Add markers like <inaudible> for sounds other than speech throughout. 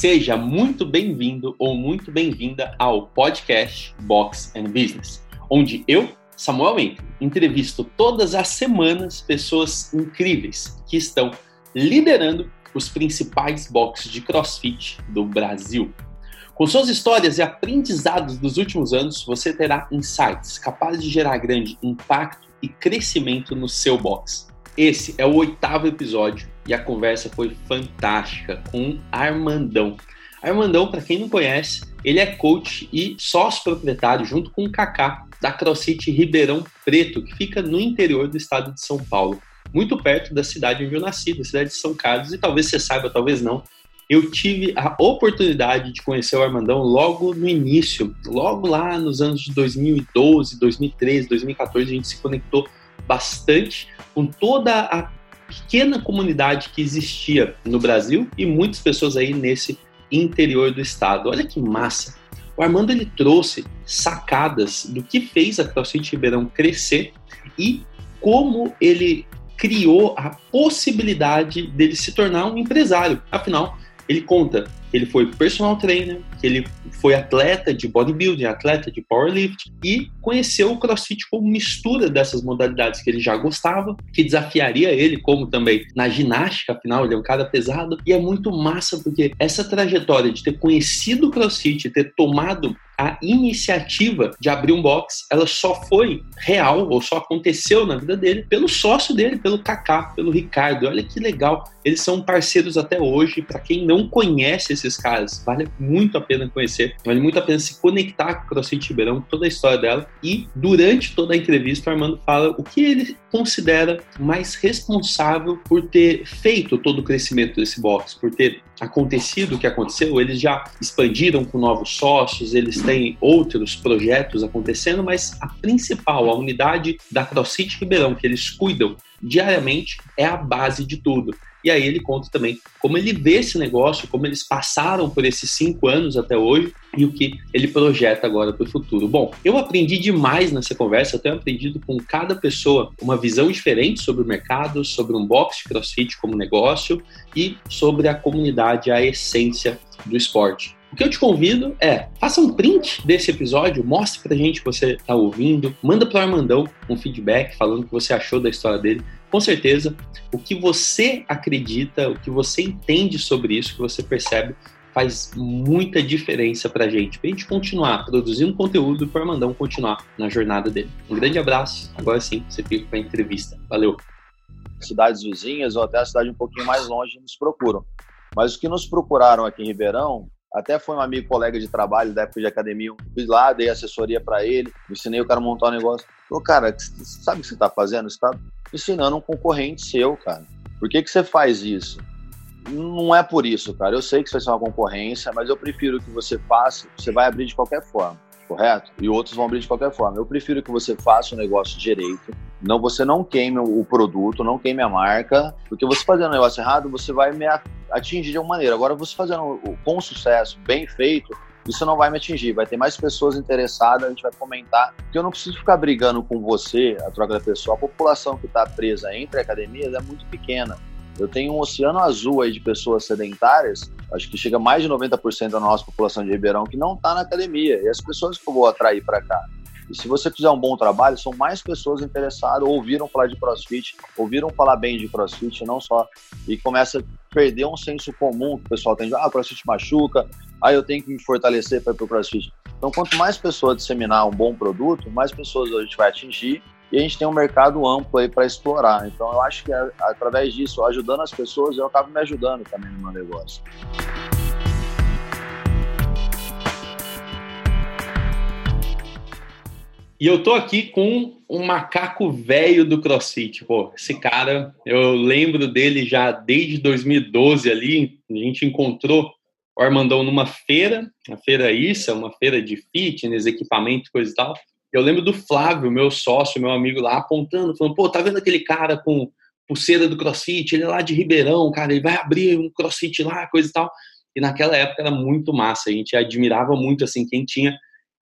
Seja muito bem-vindo ou muito bem-vinda ao podcast Box and Business, onde eu, Samuel Mentre, entrevisto todas as semanas pessoas incríveis que estão liderando os principais boxes de CrossFit do Brasil. Com suas histórias e aprendizados dos últimos anos, você terá insights capazes de gerar grande impacto e crescimento no seu box. Esse é o oitavo episódio e a conversa foi fantástica com Armandão. Armandão, para quem não conhece, ele é coach e sócio proprietário, junto com o Kaká, da CrossFit Ribeirão Preto, que fica no interior do estado de São Paulo, muito perto da cidade onde eu nasci, da cidade de São Carlos, e talvez você saiba, talvez não, eu tive a oportunidade de conhecer o Armandão logo no início, logo lá nos anos de 2012, 2013, 2014, a gente se conectou bastante com toda a pequena comunidade que existia no Brasil e muitas pessoas aí nesse interior do estado. Olha que massa! O Armando ele trouxe sacadas do que fez a CrossFit Ribeirão crescer e como ele criou a possibilidade dele se tornar um empresário. Afinal, ele conta ele foi personal trainer, que ele foi atleta de bodybuilding, atleta de powerlifting e conheceu o CrossFit como mistura dessas modalidades que ele já gostava, que desafiaria ele, como também na ginástica, afinal ele é um cara pesado, e é muito massa porque essa trajetória de ter conhecido o CrossFit, ter tomado a iniciativa de abrir um box, ela só foi real ou só aconteceu na vida dele pelo sócio dele, pelo Kaká, pelo Ricardo. Olha que legal, eles são parceiros até hoje. Para quem não conhece esses caras, vale muito a pena conhecer, vale muito a pena se conectar com o CrossFit Ribeirão, toda a história dela. E durante toda a entrevista, o Armando fala o que ele considera mais responsável por ter feito todo o crescimento desse box, por ter acontecido o que aconteceu. Eles já expandiram com novos sócios, eles têm outros projetos acontecendo, mas a principal, a unidade da CrossFit Ribeirão, que eles cuidam diariamente, é a base de tudo. E aí ele conta também como ele vê esse negócio, como eles passaram por esses cinco anos até hoje e o que ele projeta agora para o futuro. Bom, eu aprendi demais nessa conversa, eu tenho aprendido com cada pessoa uma visão diferente sobre o mercado, sobre um box crossfit como negócio e sobre a comunidade, a essência do esporte. O que eu te convido é, faça um print desse episódio, mostre pra gente que você tá ouvindo, manda pro Armandão um feedback falando o que você achou da história dele. Com certeza, o que você acredita, o que você entende sobre isso, que você percebe, faz muita diferença pra gente, pra gente continuar produzindo conteúdo e pro Armandão continuar na jornada dele. Um grande abraço, agora sim, você fica com a entrevista. Valeu! Cidades vizinhas ou até a cidade um pouquinho mais longe nos procuram. Mas os que nos procuraram aqui em Ribeirão até foi um amigo, colega de trabalho da época de academia. Fui lá, dei assessoria para ele, ensinei o cara a montar um negócio. Falou, cara, sabe o que você está fazendo? Você está ensinando um concorrente seu, cara. Por que, que você faz isso? Não é por isso, cara. Eu sei que isso vai ser uma concorrência, mas eu prefiro que você faça, você vai abrir de qualquer forma correto? E outros vão abrir de qualquer forma. Eu prefiro que você faça o negócio direito, não você não queime o produto, não queime a marca, porque você fazendo o negócio errado, você vai me atingir de alguma maneira. Agora, você fazendo com sucesso, bem feito, isso não vai me atingir, vai ter mais pessoas interessadas, a gente vai comentar, porque eu não preciso ficar brigando com você, a troca da pessoa. A população que está presa entre academias é muito pequena. Eu tenho um oceano azul aí de pessoas sedentárias, acho que chega mais de 90% da nossa população de Ribeirão que não está na academia. E as pessoas que eu vou atrair para cá. E se você fizer um bom trabalho, são mais pessoas interessadas, ouviram falar de crossfit, ouviram falar bem de crossfit, não só. E começa a perder um senso comum que o pessoal tem de, ah, crossfit machuca, ah, eu tenho que me fortalecer para ir para o crossfit. Então, quanto mais pessoas disseminar um bom produto, mais pessoas a gente vai atingir e a gente tem um mercado amplo aí para explorar. Então eu acho que através disso, ajudando as pessoas, eu acabo me ajudando também no meu negócio. E eu tô aqui com um macaco velho do CrossFit. Pô, esse cara, eu lembro dele já desde 2012 ali, a gente encontrou o Armandão numa feira, a feira Issa, uma feira de fitness, equipamento, coisa e tal. Eu lembro do Flávio, meu sócio, meu amigo lá, apontando, falando, pô, tá vendo aquele cara com pulseira do CrossFit? Ele é lá de Ribeirão, cara, ele vai abrir um CrossFit lá, coisa e tal. E naquela época era muito massa, a gente admirava muito, assim, quem tinha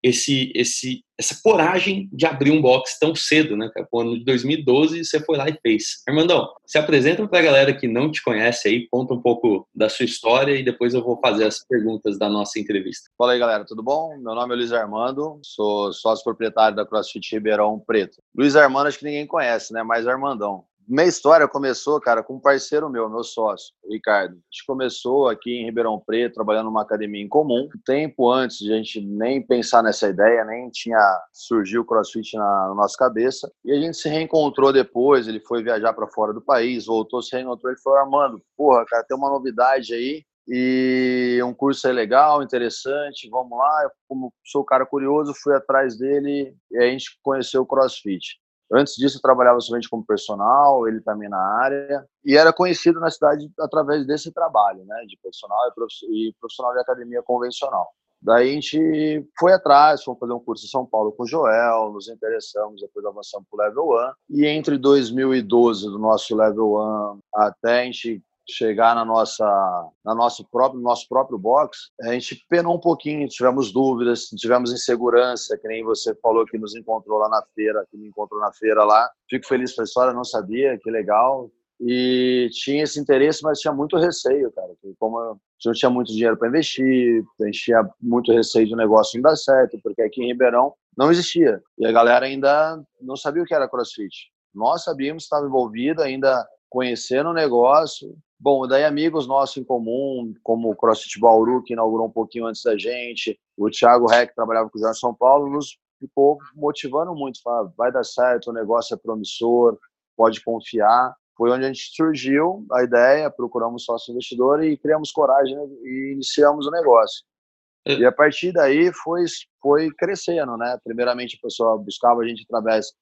esse, esse, essa coragem de abrir um box tão cedo, né? Pô, ano de 2012 você foi lá e fez. Armandão, se apresenta para a galera que não te conhece aí, conta um pouco da sua história e depois eu vou fazer as perguntas da nossa entrevista. Fala aí, galera, tudo bom? Meu nome é Luiz Armando, sou sócio proprietário da CrossFit Ribeirão Preto. Luiz Armando acho que ninguém conhece, né? Mas Armandão. Minha história começou, cara, com um parceiro meu, meu sócio, Ricardo. A gente começou aqui em Ribeirão Preto, trabalhando numa academia em comum. Tempo antes de a gente nem pensar nessa ideia, nem tinha surgiu o CrossFit na, na nossa cabeça. E a gente se reencontrou depois, ele foi viajar para fora do país, voltou, se reencontrou, ele falou, Armando, porra, cara, tem uma novidade aí, e um curso é legal, interessante, vamos lá. Eu, como sou um cara curioso, fui atrás dele e a gente conheceu o CrossFit. Antes disso, eu trabalhava somente como personal, ele também na área, e era conhecido na cidade através desse trabalho, né, de personal e profissional de academia convencional. Daí a gente foi atrás, fomos fazer um curso em São Paulo com o Joel, nos interessamos, depois avançamos para o Level 1. E entre 2012, do nosso Level 1, até a gente chegar na nossa, na nosso próprio, nosso próprio box, a gente penou um pouquinho, tivemos dúvidas, tivemos insegurança, que nem você falou que nos encontrou lá na feira, que me encontrou na feira lá. Fico feliz com a história, não sabia, que legal. E tinha esse interesse, mas tinha muito receio, cara. Como gente não tinha muito dinheiro para investir, a gente tinha muito receio de o negócio não dar certo, porque aqui em Ribeirão não existia. E a galera ainda não sabia o que era crossfit. Nós sabíamos, estava envolvido, ainda conhecendo o negócio, Bom, daí amigos nossos em comum, como o CrossFit Bauru, que inaugurou um pouquinho antes da gente, o Thiago Reck, que trabalhava com o Jorge São Paulo, nos ficou motivando muito, falar, vai dar certo, o negócio é promissor, pode confiar. Foi onde a gente surgiu a ideia, procuramos sócio investidor e criamos coragem e iniciamos o negócio. É. E a partir daí foi, foi crescendo, né? Primeiramente, a pessoa buscava a gente através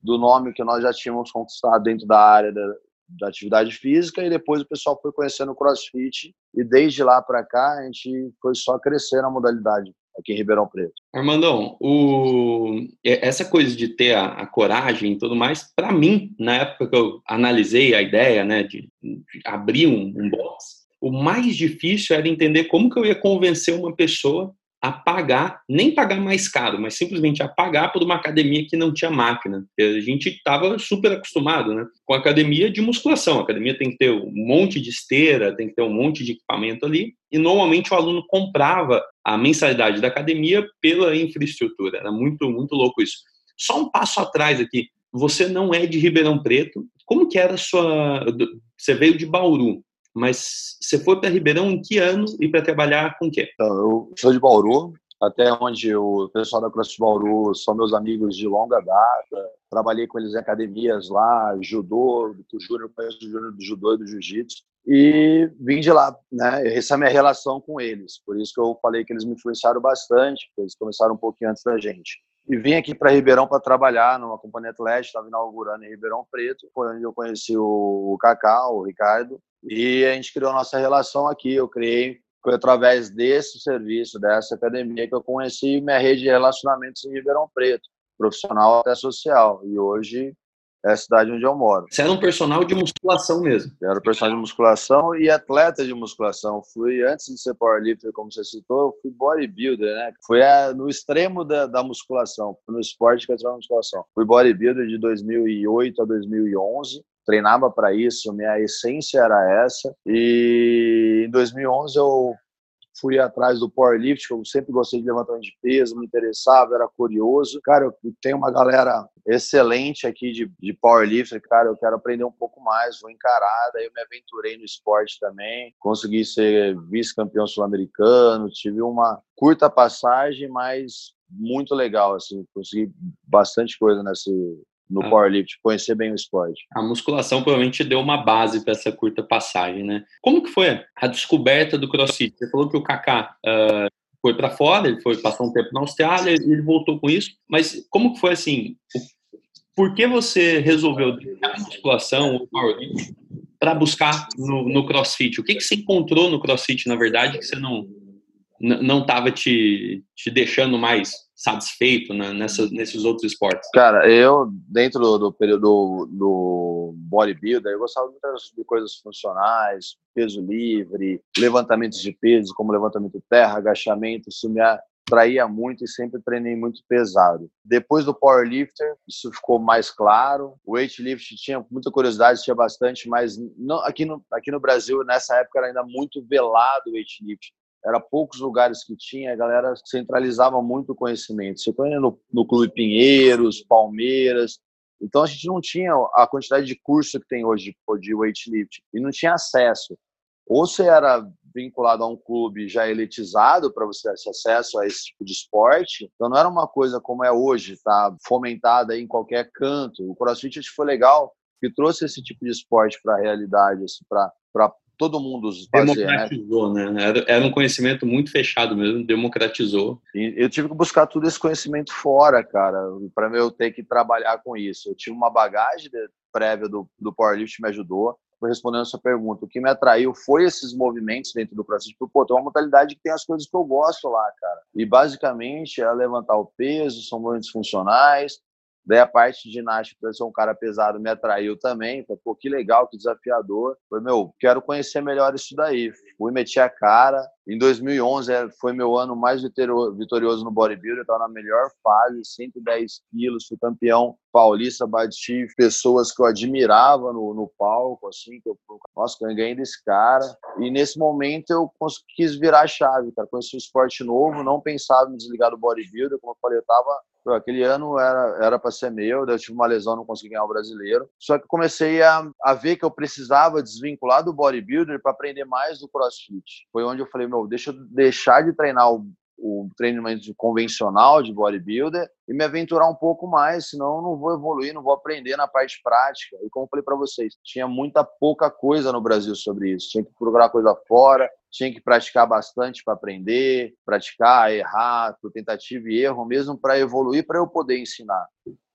do nome que nós já tínhamos conquistado dentro da área da, da atividade física e depois o pessoal foi conhecendo o CrossFit e desde lá para cá a gente foi só crescer na modalidade aqui em Ribeirão Preto. Armandão, o... essa coisa de ter a, a coragem e tudo mais, para mim, na época que eu analisei a ideia né, de, de abrir um, um box, o mais difícil era entender como que eu ia convencer uma pessoa a pagar, nem pagar mais caro, mas simplesmente a pagar por uma academia que não tinha máquina. A gente estava super acostumado né, com a academia de musculação. A academia tem que ter um monte de esteira, tem que ter um monte de equipamento ali, e normalmente o aluno comprava a mensalidade da academia pela infraestrutura. Era muito, muito louco isso. Só um passo atrás aqui. Você não é de Ribeirão Preto. Como que era a sua... Você veio de Bauru. Mas você foi para Ribeirão em que ano e para trabalhar com quê? Então, eu sou de Bauru, até onde o pessoal da CrossFit Bauru são meus amigos de longa data. Trabalhei com eles em academias lá, judô, do júnior, conheço o júnior do judô e do jiu-jitsu. E vim de lá, né? Essa é a minha relação com eles. Por isso que eu falei que eles me influenciaram bastante, porque eles começaram um pouquinho antes da gente. E vim aqui para Ribeirão para trabalhar numa companhia Atlética, estava inaugurando em Ribeirão Preto. Foi onde eu conheci o Cacau, o Ricardo, e a gente criou nossa relação aqui. Eu criei, foi através desse serviço, dessa academia, que eu conheci minha rede de relacionamentos em Ribeirão Preto, profissional até social. E hoje é a cidade onde eu moro. Você era um personal de musculação mesmo? Eu era personal de musculação e atleta de musculação. Fui, antes de ser powerlifter, como você citou, eu fui bodybuilder, né? Fui a, no extremo da, da musculação, no esporte que eu na musculação. Fui bodybuilder de 2008 a 2011 treinava para isso, minha essência era essa. E em 2011 eu fui atrás do powerlift, que eu sempre gostei de levantamento de peso, me interessava, era curioso. Cara, eu tenho uma galera excelente aqui de, de powerlifting, cara, eu quero aprender um pouco mais, vou encarar, daí eu me aventurei no esporte também, consegui ser vice-campeão sul-americano, tive uma curta passagem, mas muito legal, assim, consegui bastante coisa nesse, no ah. powerlift, conhecer bem o esporte. A musculação provavelmente deu uma base para essa curta passagem, né? Como que foi a descoberta do CrossFit? Você falou que o Kaká uh, foi para fora, ele foi passar um tempo na Austrália, ele voltou com isso, mas como que foi assim? Por que você resolveu deixar a musculação ou powerlifting para buscar no, no, CrossFit? O que que você encontrou no CrossFit, na verdade, que você não não estava te, te deixando mais satisfeito né, nessa, nesses outros esportes? Cara, eu, dentro do, do período do bodybuilder, eu gostava muito de coisas funcionais, peso livre, levantamentos de peso, como levantamento terra, agachamento, sumiar. traía muito e sempre treinei muito pesado. Depois do powerlifter, isso ficou mais claro. O weightlift tinha muita curiosidade, tinha bastante, mas não, aqui, no, aqui no Brasil, nessa época, era ainda muito velado o weightlift era poucos lugares que tinha, a galera centralizava muito o conhecimento. Você conhece no, no Clube Pinheiros, Palmeiras, então a gente não tinha a quantidade de curso que tem hoje de weightlift e não tinha acesso. Ou você era vinculado a um clube já elitizado para você ter acesso a esse tipo de esporte. Então não era uma coisa como é hoje, tá fomentada em qualquer canto. O CrossFit acho que foi legal que trouxe esse tipo de esporte para a realidade, assim, para todo mundo fazer, né? democratizou, né? né? Era, era, um conhecimento muito fechado mesmo, democratizou. E eu tive que buscar todo esse conhecimento fora, cara, para eu ter que trabalhar com isso. Eu tive uma bagagem prévia do, do powerlift me ajudou. Respondendo a sua pergunta, o que me atraiu foi esses movimentos dentro do CrossFit. Tipo, pô, tem uma modalidade que tem as coisas que eu gosto lá, cara. E basicamente é levantar o peso, são movimentos funcionais, Daí a parte de ginástica, por ser um cara pesado, me atraiu também. Falei, pô, que legal, que desafiador. Falei, meu, quero conhecer melhor isso daí. Fui, meti a cara. Em 2011 é, foi meu ano mais vitorioso no bodybuilding. Eu estava na melhor fase, 110 quilos. Fui campeão paulista, bati pessoas que eu admirava no, no palco, assim. Que eu, nossa, eu ganhei desse cara. E nesse momento eu quis virar a chave, cara. Conheci um esporte novo, não pensava em desligar do bodybuilder. Como eu falei, eu estava aquele ano era para ser meu, eu tive uma lesão, não consegui ganhar o brasileiro. Só que comecei a, a ver que eu precisava desvincular do bodybuilder para aprender mais do CrossFit. Foi onde eu falei, meu, deixa eu deixar de treinar o, o treinamento convencional de bodybuilder e me aventurar um pouco mais, senão eu não vou evoluir, não vou aprender na parte prática. E como eu falei para vocês, tinha muita pouca coisa no Brasil sobre isso. Tinha que procurar coisa fora, tinha que praticar bastante para aprender, praticar, errar, por tentativa e erro mesmo para evoluir, para eu poder ensinar.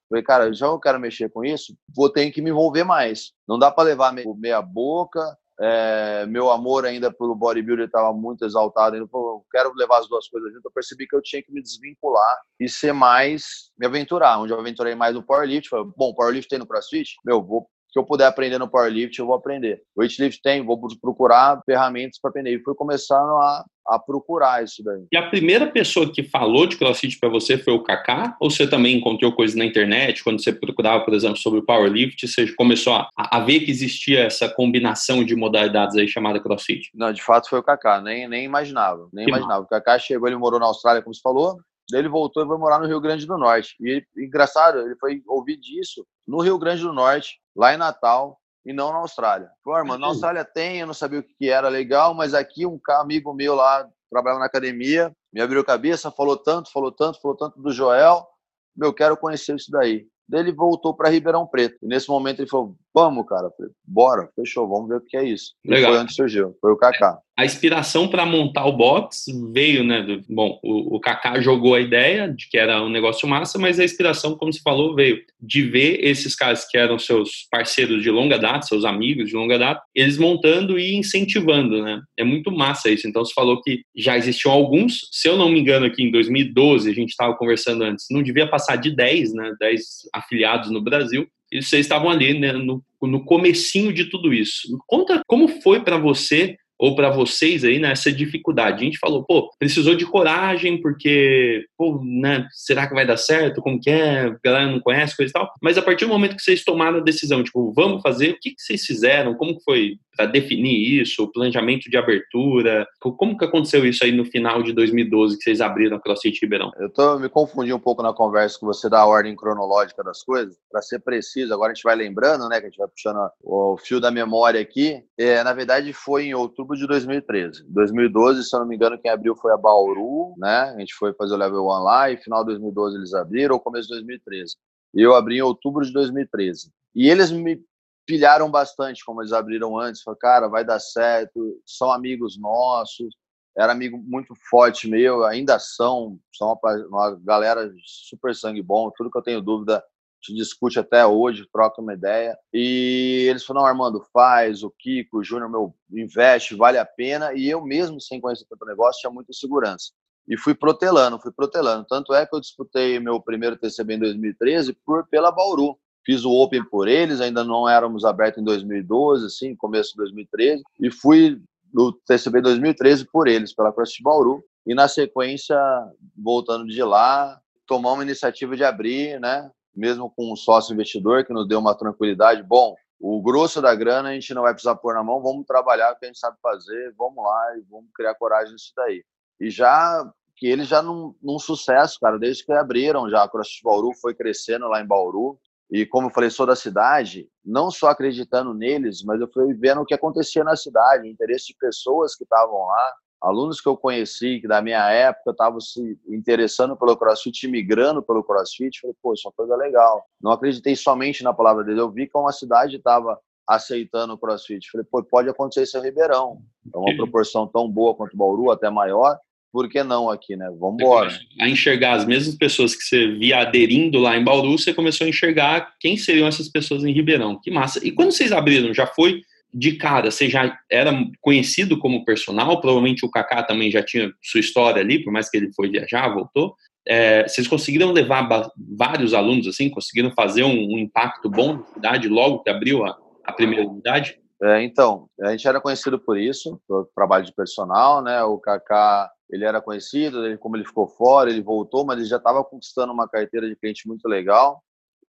Falei, cara, já eu quero mexer com isso, vou ter que me envolver mais. Não dá para levar meia boca. É, meu amor ainda pelo bodybuilder estava muito exaltado. Eu quero levar as duas coisas junto. Eu percebi que eu tinha que me desvincular e ser mais, me aventurar. Onde eu aventurei mais no powerlift. Falei, bom, powerlift tem no CrossFit? Meu, vou que eu puder aprender no powerlift, eu vou aprender. O weightlift tem, vou procurar ferramentas para aprender. E fui começando a, a procurar isso daí. E a primeira pessoa que falou de CrossFit para você foi o Kaká? Ou você também encontrou coisas na internet? Quando você procurava, por exemplo, sobre o powerlift, você começou a, a ver que existia essa combinação de modalidades aí chamada CrossFit? Não, de fato foi o Kaká. Nem, nem imaginava. Nem que imaginava. Mal. O Kaká chegou, ele morou na Austrália, como você falou. Daí ele voltou e foi morar no Rio Grande do Norte. E ele, engraçado, ele foi ouvir disso no Rio Grande do Norte, lá em Natal, e não na Austrália. Irmão, na Austrália tem, eu não sabia o que era legal, mas aqui um amigo meu lá, trabalhava na academia, me abriu a cabeça, falou tanto, falou tanto, falou tanto do Joel, meu, quero conhecer isso daí. Daí ele voltou para Ribeirão Preto. E nesse momento ele falou: Vamos, cara. falei, Bora, fechou, vamos ver o que é isso. Legal. E foi onde surgiu, foi o Kaká. A inspiração para montar o box veio, né? Do, bom, o, o Kaká jogou a ideia de que era um negócio massa, mas a inspiração, como você falou, veio de ver esses caras que eram seus parceiros de longa data, seus amigos de longa data, eles montando e incentivando, né? É muito massa isso. Então você falou que já existiam alguns, se eu não me engano, aqui em 2012, a gente estava conversando antes, não devia passar de 10, né? 10 afiliados no Brasil e vocês estavam ali né, no, no comecinho de tudo isso. Conta como foi para você ou para vocês aí nessa né, dificuldade? A gente falou, pô, precisou de coragem porque, pô, né, será que vai dar certo? Como que é? A galera não conhece, coisa e tal. Mas a partir do momento que vocês tomaram a decisão, tipo, vamos fazer, o que, que vocês fizeram? Como que foi para definir isso, o planejamento de abertura? Como que aconteceu isso aí no final de 2012 que vocês abriram a CrossFit Ribeirão? Eu tô me confundi um pouco na conversa com você da ordem cronológica das coisas, para ser preciso. Agora a gente vai lembrando, né, que a gente vai puxando o fio da memória aqui. É, na verdade foi em outubro de 2013. 2012, se eu não me engano, quem abriu foi a Bauru, né? A gente foi fazer o level 1 lá e final de 2012 eles abriram ou começo de 2013. E eu abri em outubro de 2013. E eles me pilharam bastante, como eles abriram antes. Falaram, cara, vai dar certo, são amigos nossos. Era amigo muito forte meu, ainda são, são uma, uma galera super sangue bom. Tudo que eu tenho dúvida, gente discute até hoje, troca uma ideia. E eles falaram, Armando, faz, o Kiko, o Júnior, meu, investe, vale a pena. E eu mesmo, sem conhecer tanto negócio, tinha muita segurança. E fui protelando, fui protelando. Tanto é que eu disputei meu primeiro TCB em 2013 por, pela Bauru. Fiz o Open por eles, ainda não éramos abertos em 2012, assim, começo de 2013, e fui no TCB 2013 por eles, pela CrossFit Bauru. E na sequência, voltando de lá, tomamos uma iniciativa de abrir, né? Mesmo com um sócio investidor que nos deu uma tranquilidade. Bom, o grosso da grana a gente não vai precisar pôr na mão, vamos trabalhar o que a gente sabe fazer, vamos lá e vamos criar coragem nisso daí. E já que eles já num, num sucesso, cara, desde que abriram já, a CrossFit Bauru foi crescendo lá em Bauru. E como eu falei, sou da cidade, não só acreditando neles, mas eu fui vendo o que acontecia na cidade, interesse de pessoas que estavam lá, alunos que eu conheci, que da minha época estavam se interessando pelo CrossFit, migrando pelo CrossFit, falei, pô, isso é uma coisa legal. Não acreditei somente na palavra dele, eu vi que uma cidade estava aceitando o CrossFit. Falei, pô, pode acontecer isso em Ribeirão. É uma proporção tão boa quanto Bauru, até maior. Por que não aqui, né? Vamos embora. A enxergar as mesmas pessoas que você via aderindo lá em Bauru, você começou a enxergar quem seriam essas pessoas em Ribeirão. Que massa. E quando vocês abriram, já foi de cara, você já era conhecido como personal, provavelmente o Kaká também já tinha sua história ali, por mais que ele foi viajar, voltou. É, vocês conseguiram levar vários alunos assim, conseguiram fazer um, um, impacto bom na cidade logo que abriu a, a primeira unidade? É, então, a gente era conhecido por isso, por trabalho de personal, né? O Kaká, ele era conhecido, ele, como ele ficou fora, ele voltou, mas ele já estava conquistando uma carteira de cliente muito legal.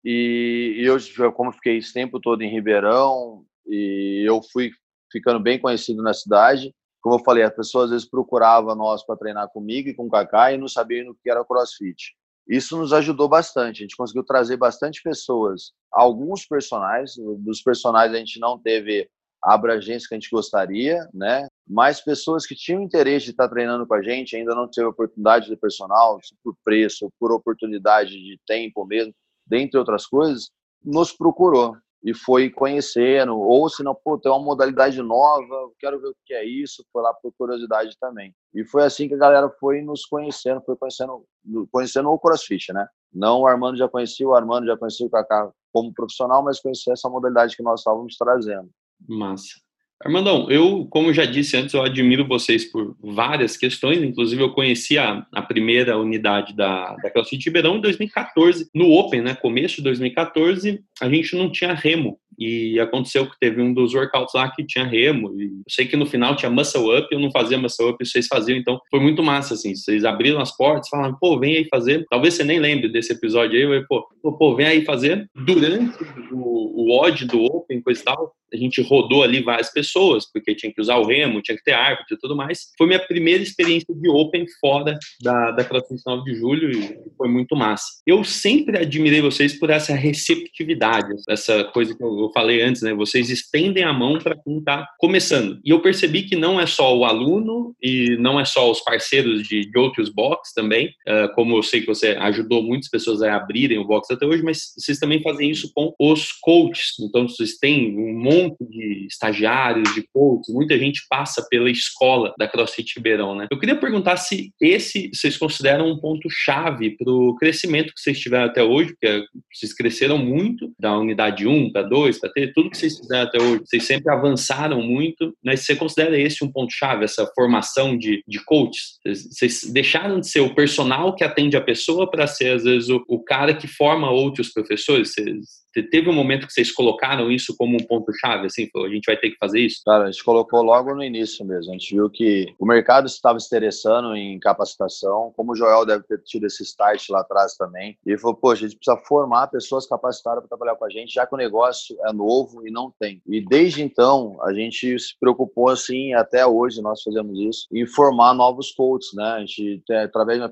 E, e eu, como fiquei esse tempo todo em Ribeirão, e eu fui ficando bem conhecido na cidade. Como eu falei, as pessoas às vezes procuravam nós para treinar comigo e com o Kaká e não sabiam o que era CrossFit. Isso nos ajudou bastante. A gente conseguiu trazer bastante pessoas, alguns personagens. Dos personagens a gente não teve a abrangência que a gente gostaria, né? Mas pessoas que tinham interesse de estar treinando com a gente ainda não teve oportunidade de personal, por preço, por oportunidade de tempo mesmo, dentre outras coisas, nos procurou e foi conhecendo, ou se não, pô, tem uma modalidade nova, quero ver o que é isso, foi lá por curiosidade também. E foi assim que a galera foi nos conhecendo, foi conhecendo, conhecendo o CrossFit, né? Não o Armando já conhecia, o Armando já conhecia o Kaká como profissional, mas conhecia essa modalidade que nós estávamos trazendo. Massa. Armandão, eu, como já disse antes, eu admiro vocês por várias questões, inclusive eu conheci a, a primeira unidade da, da CrossFit Ribeirão em 2014, no Open, né, começo de 2014, a gente não tinha remo, e aconteceu que teve um dos workouts lá que tinha remo, e eu sei que no final tinha muscle up, eu não fazia muscle up, vocês faziam, então foi muito massa, assim, vocês abriram as portas, falaram, pô, vem aí fazer, talvez você nem lembre desse episódio aí, eu, pô, pô, vem aí fazer, durante o, o odd do Open, coisa e tal, a gente rodou ali várias pessoas, porque tinha que usar o remo, tinha que ter árbitro e tudo mais. Foi minha primeira experiência de Open fora da, da CrossFit 9 de julho e foi muito massa. Eu sempre admirei vocês por essa receptividade, essa coisa que eu falei antes, né? Vocês estendem a mão para quem está começando. E eu percebi que não é só o aluno e não é só os parceiros de, de outros box também, uh, como eu sei que você ajudou muitas pessoas a abrirem o box até hoje, mas vocês também fazem isso com os coaches. Então, vocês têm um monte de estagiários, de coaches, muita gente passa pela escola da CrossFit Ribeirão, né? Eu queria perguntar se esse vocês consideram um ponto chave para o crescimento que vocês tiveram até hoje, porque vocês cresceram muito da unidade 1 para 2, para ter tudo que vocês fizeram até hoje, vocês sempre avançaram muito, mas você considera esse um ponto-chave, essa formação de, de coaches? Vocês deixaram de ser o personal que atende a pessoa para ser, às vezes, o, o, cara que forma outros professores? Vocês Teve um momento que vocês colocaram isso como um ponto-chave, assim, falou, a gente vai ter que fazer isso? Cara, a gente colocou logo no início mesmo. A gente viu que o mercado estava se interessando em capacitação, como o Joel deve ter tido esse start lá atrás também. E falou, poxa, a gente precisa formar pessoas capacitadas para trabalhar com a gente, já que o negócio é novo e não tem. E desde então, a gente se preocupou, assim, até hoje nós fazemos isso, em formar novos coaches, né? A gente, através a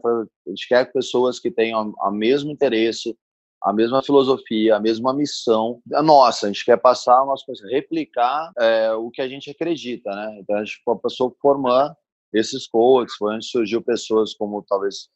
gente quer pessoas que tenham o mesmo interesse, a mesma filosofia, a mesma missão a nossa. A gente quer passar a nossa replicar é, o que a gente acredita, né? Então a gente passou formando esses coaches, foi onde surgiu pessoas como talvez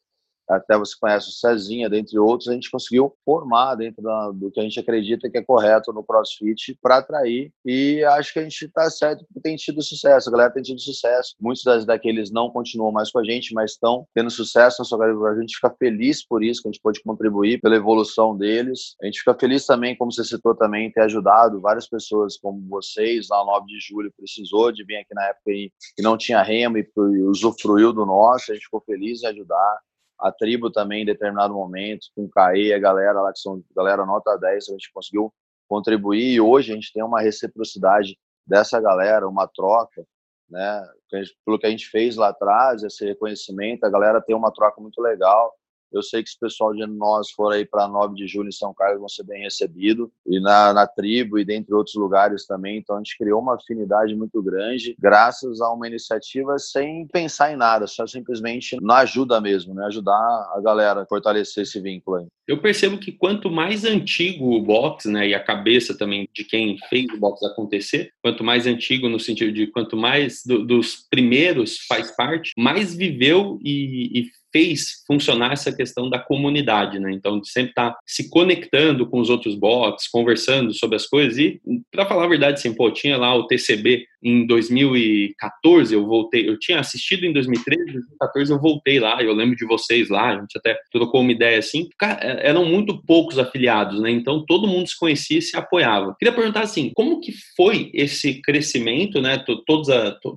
até você conhece o Cezinha, dentre outros, a gente conseguiu formar dentro da, do que a gente acredita que é correto no CrossFit para atrair e acho que a gente está certo porque tem tido sucesso, a galera tem tido sucesso. Muitos das, daqueles não continuam mais com a gente, mas estão tendo sucesso na sua carreira. A gente fica feliz por isso, que a gente pode contribuir pela evolução deles. A gente fica feliz também, como você citou também, ter ajudado várias pessoas como vocês, no 9 de julho, precisou de vir aqui na época e, não tinha remo e usufruiu do nosso, a gente ficou feliz em ajudar a tribo também em determinado momento, com o CAE, a galera lá que são galera nota 10, a gente conseguiu contribuir e hoje a gente tem uma reciprocidade dessa galera, uma troca né? Pelo que a gente fez lá atrás, esse reconhecimento, a galera tem uma troca muito legal. Eu sei que se o pessoal de nós for aí para 9 de julho em São Carlos vão ser bem recebidos, e na, na tribo e dentre outros lugares também. Então a gente criou uma afinidade muito grande, graças a uma iniciativa sem pensar em nada, só simplesmente na ajuda mesmo, né? Ajudar a galera a fortalecer esse vínculo aí. Eu percebo que quanto mais antigo o box, né, e a cabeça também de quem fez o box acontecer, quanto mais antigo no sentido de quanto mais do, dos primeiros faz parte, mais viveu e, e fez funcionar essa questão da comunidade, né? Então, de sempre estar tá se conectando com os outros bots, conversando sobre as coisas e, para falar a verdade, assim, pô, tinha lá o TCB em 2014, eu voltei, eu tinha assistido em 2013, 2014 eu voltei lá, eu lembro de vocês lá, a gente até trocou uma ideia assim, é, eram muito poucos afiliados, né? Então, todo mundo se conhecia e se apoiava. Queria perguntar assim, como que foi esse crescimento, né? Todo,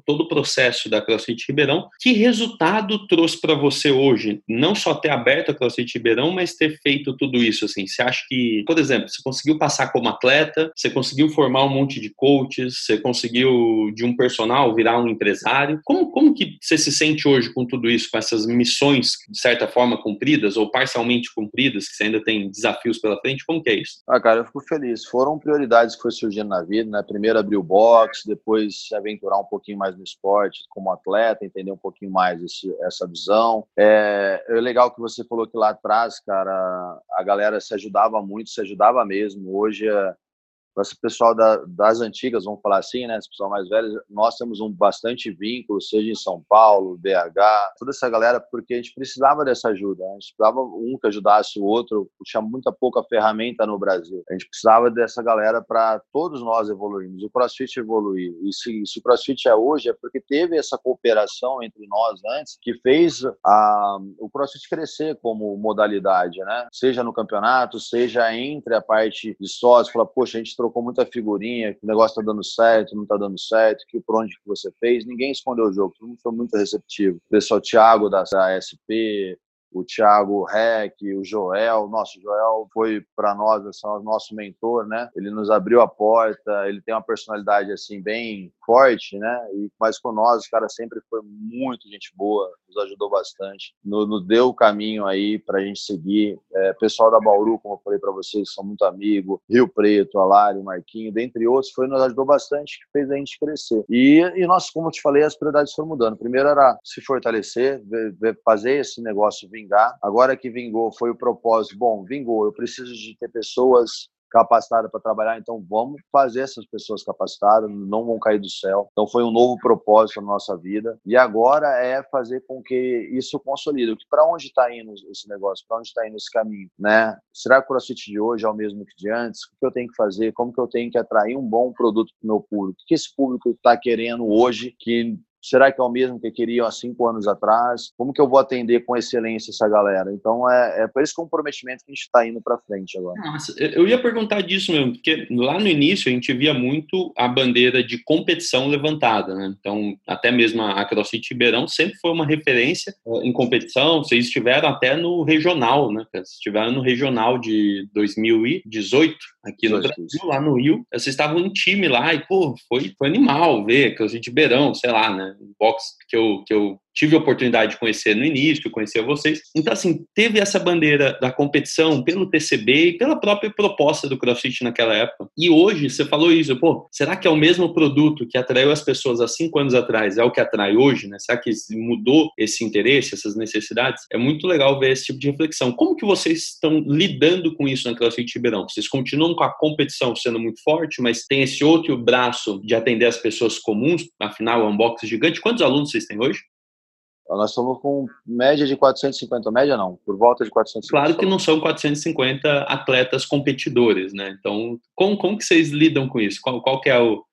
todo o processo da CrossFit Ribeirão, que resultado trouxe para você hoje não só ter aberto a CrossFit Ribeirão, mas ter feito tudo isso, assim? Você acha que, por exemplo, você conseguiu passar como atleta, você conseguiu formar um monte de coaches, você conseguiu de um personal virar um empresário? Como, como que você se sente hoje com tudo isso, com essas missões, de certa forma, cumpridas ou parcialmente cumpridas, que você ainda tem desafios pela frente? Como que é isso? Ah, cara, eu fico feliz. Foram prioridades que foi surgindo na vida, né? Primeiro abrir o box, depois se aventurar um pouquinho mais no esporte como atleta, entender um pouquinho mais esse, essa visão. É, é, legal que você falou que lá atrás, cara, a galera se ajudava muito, se ajudava mesmo. Hoje é, esse pessoal da, das antigas, vamos falar assim, né? Esse pessoal mais velho, nós temos um bastante vínculo, seja em São Paulo, BH, toda essa galera, porque a gente precisava dessa ajuda. Né? A gente precisava um que ajudasse o outro, tinha muita pouca ferramenta no Brasil. A gente precisava dessa galera para todos nós evoluirmos, o CrossFit evoluir. E se, se o CrossFit é hoje, é porque teve essa cooperação entre nós antes, que fez a, o CrossFit crescer como modalidade, né? Seja no campeonato, seja entre a parte de sócios, falar, poxa, a gente trocou muita figurinha, que o negócio tá dando certo, não tá dando certo, que por onde que você fez, ninguém escondeu o jogo, todo mundo foi muito receptivo. O pessoal Thiago da ASP, o Thiago Reck, o Joel, nosso Joel foi para nós, assim, o nosso mentor, né? Ele nos abriu a porta, ele tem uma personalidade assim bem forte, né? E mas com nós, o cara sempre foi muito gente boa, nos ajudou bastante, nos, nos deu o caminho aí para a gente seguir. É, pessoal da Bauru, como eu falei para vocês, são muito amigos, Rio Preto, Alário, Marquinho, dentre outros, foi nos ajudou bastante, que fez a gente crescer. E, e nós, como eu te falei, as prioridades foram mudando. Primeiro era se fortalecer, fazer esse negócio vingar. Agora que vingou, foi o propósito. Bom, vingou, eu preciso de ter pessoas capacitada para trabalhar, então vamos fazer essas pessoas capacitadas, não vão cair do céu. Então foi um novo propósito na nossa vida e agora é fazer com que isso consolide. Para onde está indo esse negócio? Para onde está indo esse caminho? Né? Será que o CrossFit de hoje é o mesmo que de antes? O que eu tenho que fazer? Como que eu tenho que atrair um bom produto para o meu público? O que esse público está querendo hoje que Será que é o mesmo que queriam há cinco anos atrás? Como que eu vou atender com excelência essa galera? Então, é, é por esse comprometimento que a gente está indo para frente agora. Nossa, eu ia perguntar disso mesmo, porque lá no início a gente via muito a bandeira de competição levantada, né? Então, até mesmo a CrossFit Ribeirão sempre foi uma referência eh, em competição. Vocês estiveram até no regional, né? Vocês estiveram no regional de 2018 aqui no Brasil, lá no Rio. Vocês estavam um time lá e, pô, foi, foi animal ver CrossFit Ribeirão, sei lá, né? Box que eu, que eu tive a oportunidade de conhecer no início, conhecer vocês. Então, assim, teve essa bandeira da competição pelo TCB e pela própria proposta do CrossFit naquela época. E hoje, você falou isso, pô, será que é o mesmo produto que atraiu as pessoas há cinco anos atrás, é o que atrai hoje, né? Será que mudou esse interesse, essas necessidades? É muito legal ver esse tipo de reflexão. Como que vocês estão lidando com isso na CrossFit Ribeirão? Vocês continuam com a competição sendo muito forte, mas tem esse outro braço de atender as pessoas comuns, afinal, é um box gigante. Quantos alunos vocês têm hoje? Nós estamos com média de 450, média não, por volta de 450. Claro que não são 450 atletas competidores, né? Então, como, como que vocês lidam com isso? Qual, qual que é o,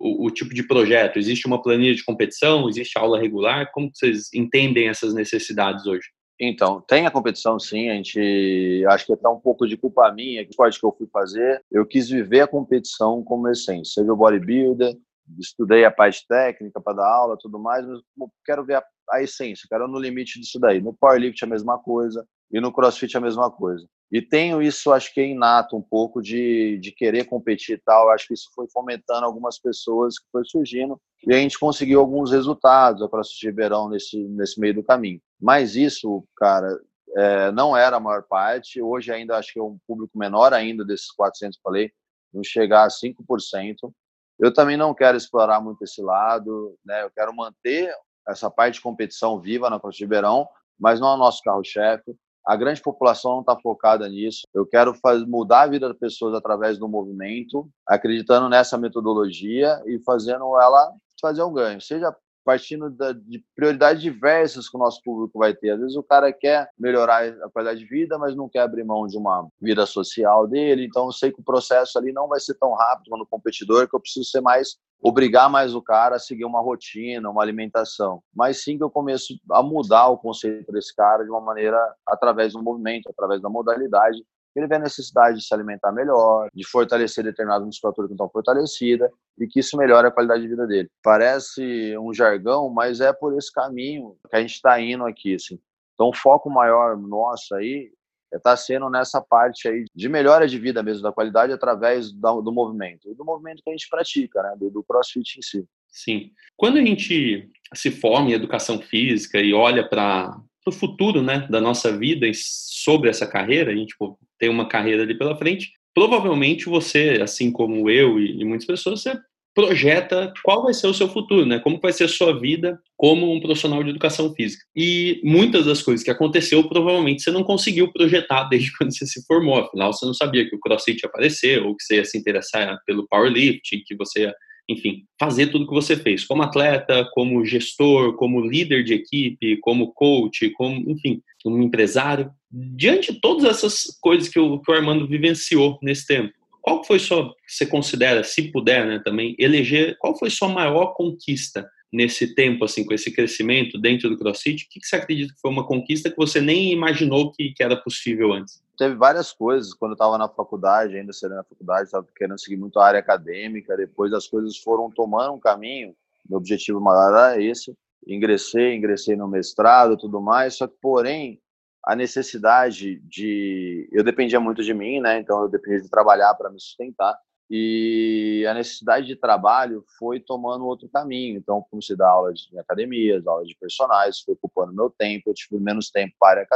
o, o, tipo de projeto? Existe uma planilha de competição? Existe aula regular? Como que vocês entendem essas necessidades hoje? Então, tem a competição sim, a gente acho que é um pouco de culpa minha, que pode que eu fui fazer. Eu quis viver a competição como essência. Seja o bodybuilder, estudei a parte técnica para dar aula, tudo mais, mas quero ver a, a essência, quero no limite disso daí. No powerlift a mesma coisa e no crossfit a mesma coisa. E tenho isso, acho que é inato, um pouco de, de querer competir e tal. Acho que isso foi fomentando algumas pessoas que foi surgindo e a gente conseguiu alguns resultados a CrossFit Ribeirão nesse, nesse meio do caminho. Mas isso, cara, é, não era a maior parte. Hoje ainda acho que é um público menor ainda desses 400 que falei, não chegar a 5%. Eu também não quero explorar muito esse lado, né? Eu quero manter essa parte de competição viva na CrossFit Ribeirão, mas não é o nosso carro-chefe. A grande população não está focada nisso. Eu quero fazer, mudar a vida das pessoas através do movimento, acreditando nessa metodologia e fazendo ela fazer um ganho, seja partindo da, de prioridades diversas que o nosso público vai ter. Às vezes o cara quer melhorar a qualidade de vida, mas não quer abrir mão de uma vida social dele. Então eu sei que o processo ali não vai ser tão rápido no competidor, que eu preciso ser mais obrigar mais o cara a seguir uma rotina, uma alimentação. Mas sim que eu começo a mudar o conceito desse cara de uma maneira através do movimento, através da modalidade, ele vê a necessidade de se alimentar melhor, de fortalecer determinada musculatura que não está fortalecida e que isso melhora a qualidade de vida dele. Parece um jargão, mas é por esse caminho que a gente está indo aqui. Assim. Então, o foco maior nosso aí está sendo nessa parte aí de melhora de vida mesmo, da qualidade através do, do movimento, e do movimento que a gente pratica, né, do, do crossfit em si. Sim. Quando a gente se forma em educação física e olha para o futuro né, da nossa vida sobre essa carreira, a gente tem uma carreira ali pela frente, provavelmente você, assim como eu e, e muitas pessoas, você projeta qual vai ser o seu futuro, né? Como vai ser a sua vida como um profissional de educação física. E muitas das coisas que aconteceu, provavelmente você não conseguiu projetar desde <laughs> quando você se formou. Afinal, você não sabia que o CrossFit ia aparecer, ou que você ia se interessar pelo powerlifting, que você ia, enfim, fazer tudo que você fez, como atleta, como gestor, como líder de equipe, como coach, como, enfim, como empresário. Diante de todas essas coisas que o, que o Armando vivenciou nesse tempo, qual foi sua, você considera, se puder, né, também, eleger, qual foi sua maior conquista nesse tempo, assim, com esse crescimento dentro do CrossFit? O que você acredita que foi uma conquista que você nem imaginou que, que era possível antes? Teve várias coisas. Quando eu estava na faculdade, ainda sendo na faculdade, estava querendo seguir muito a área acadêmica. Depois as coisas foram tomando um caminho. Meu objetivo maior era esse. Ingressei, ingressei no mestrado, tudo mais. Só que, porém, a necessidade de eu dependia muito de mim, né? Então eu dependia de trabalhar para me sustentar e a necessidade de trabalho foi tomando outro caminho. Então comecei a dar aulas em academias, aulas de personagens, foi ocupando meu tempo, eu tive menos tempo para a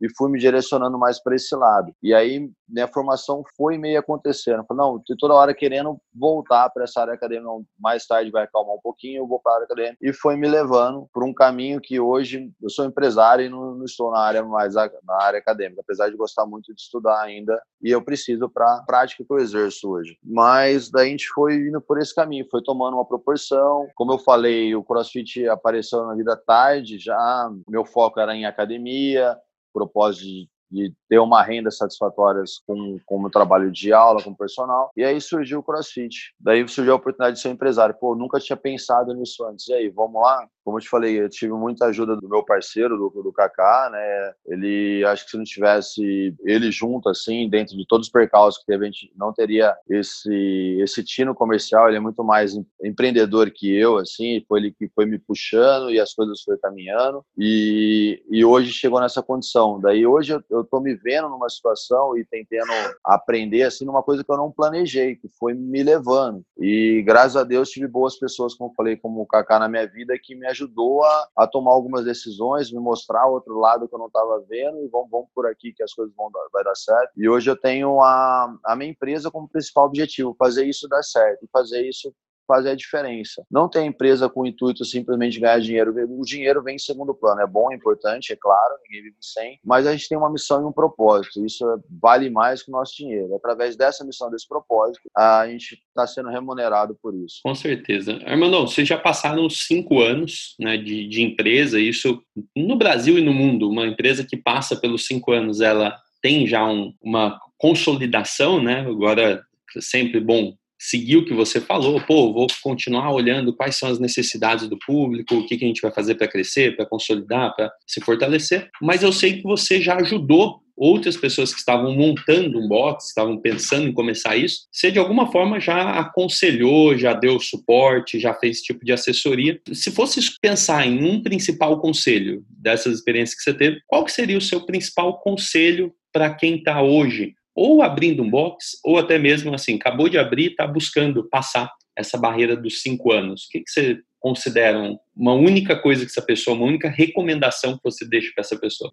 e fui me direcionando mais para esse lado. E aí minha formação foi meio acontecendo. Falei, não, tô toda hora querendo voltar para essa área acadêmica, mais tarde vai acalmar um pouquinho, eu vou para a área acadêmica. E foi me levando por um caminho que hoje eu sou empresário e não, não estou na área mais na área acadêmica, apesar de gostar muito de estudar ainda e eu preciso para a prática que eu exerço hoje. Mas daí a gente foi indo por esse caminho, foi tomando uma proporção. Como eu falei, o CrossFit apareceu na vida tarde, já meu foco era em academia, propósito de, de ter uma renda satisfatória com, com o meu trabalho de aula, com personal. E aí surgiu o CrossFit. Daí surgiu a oportunidade de ser empresário. Pô, nunca tinha pensado nisso antes. E aí, vamos lá? Como eu te falei, eu tive muita ajuda do meu parceiro, do, do Kaká, né? Ele, acho que se não tivesse ele junto, assim, dentro de todos os percalços que teve, a gente não teria esse, esse tino comercial. Ele é muito mais empreendedor que eu, assim, foi ele que foi me puxando e as coisas foram caminhando. E, e hoje chegou nessa condição. Daí hoje eu, eu tô me vendo numa situação e tentando aprender, assim, numa coisa que eu não planejei, que foi me levando. E graças a Deus tive boas pessoas, como eu falei, como o Kaká na minha vida, que me ajudou a, a tomar algumas decisões, me mostrar outro lado que eu não estava vendo e vamos, vamos por aqui que as coisas vão dar, vai dar certo. E hoje eu tenho a, a minha empresa como principal objetivo, fazer isso dar certo, fazer isso fazer a diferença. Não tem empresa com o intuito simplesmente de ganhar dinheiro. O dinheiro vem em segundo plano. É bom, é importante, é claro, ninguém vive sem, mas a gente tem uma missão e um propósito. Isso vale mais que o nosso dinheiro. Através dessa missão, desse propósito, a gente está sendo remunerado por isso. Com certeza. Armando, vocês já passaram cinco anos né, de, de empresa, isso no Brasil e no mundo. Uma empresa que passa pelos cinco anos, ela tem já um, uma consolidação, né? Agora, sempre bom seguir o que você falou, pô, vou continuar olhando quais são as necessidades do público, o que, que a gente vai fazer para crescer, para consolidar, para se fortalecer. Mas eu sei que você já ajudou outras pessoas que estavam montando um box, estavam pensando em começar isso, você de alguma forma já aconselhou, já deu suporte, já fez esse tipo de assessoria. Se fosse pensar em um principal conselho dessas experiências que você teve, qual que seria o seu principal conselho para quem está hoje ou abrindo um box, ou até mesmo assim, acabou de abrir, está buscando passar essa barreira dos cinco anos. O que, que você considera uma única coisa que essa pessoa, uma única recomendação que você deixa para essa pessoa?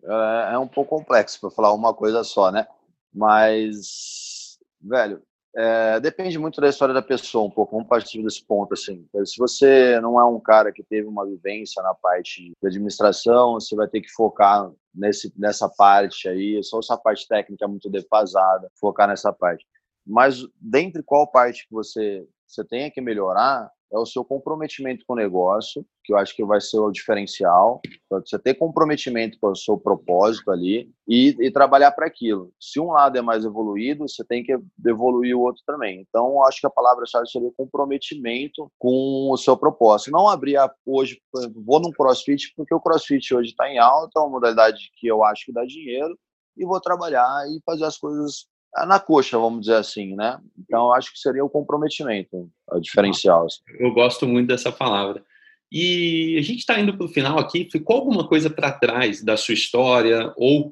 É, é um pouco complexo para falar uma coisa só, né? Mas, velho, é, depende muito da história da pessoa, um pouco. Vamos partir desse ponto, assim. Se você não é um cara que teve uma vivência na parte de administração, você vai ter que focar nesse, nessa parte aí. Só essa parte técnica é muito defasada, focar nessa parte. Mas, dentre qual parte que você, você tenha que melhorar, é o seu comprometimento com o negócio, que eu acho que vai ser o diferencial. Você ter comprometimento com o seu propósito ali e, e trabalhar para aquilo. Se um lado é mais evoluído, você tem que evoluir o outro também. Então, eu acho que a palavra-chave seria comprometimento com o seu propósito. Não abrir a, hoje, vou num crossfit, porque o crossfit hoje está em alta, é uma modalidade que eu acho que dá dinheiro, e vou trabalhar e fazer as coisas na coxa, vamos dizer assim, né? Então, acho que seria o comprometimento, o diferencial. Assim. Eu gosto muito dessa palavra. E a gente está indo para o final aqui. Ficou alguma coisa para trás da sua história ou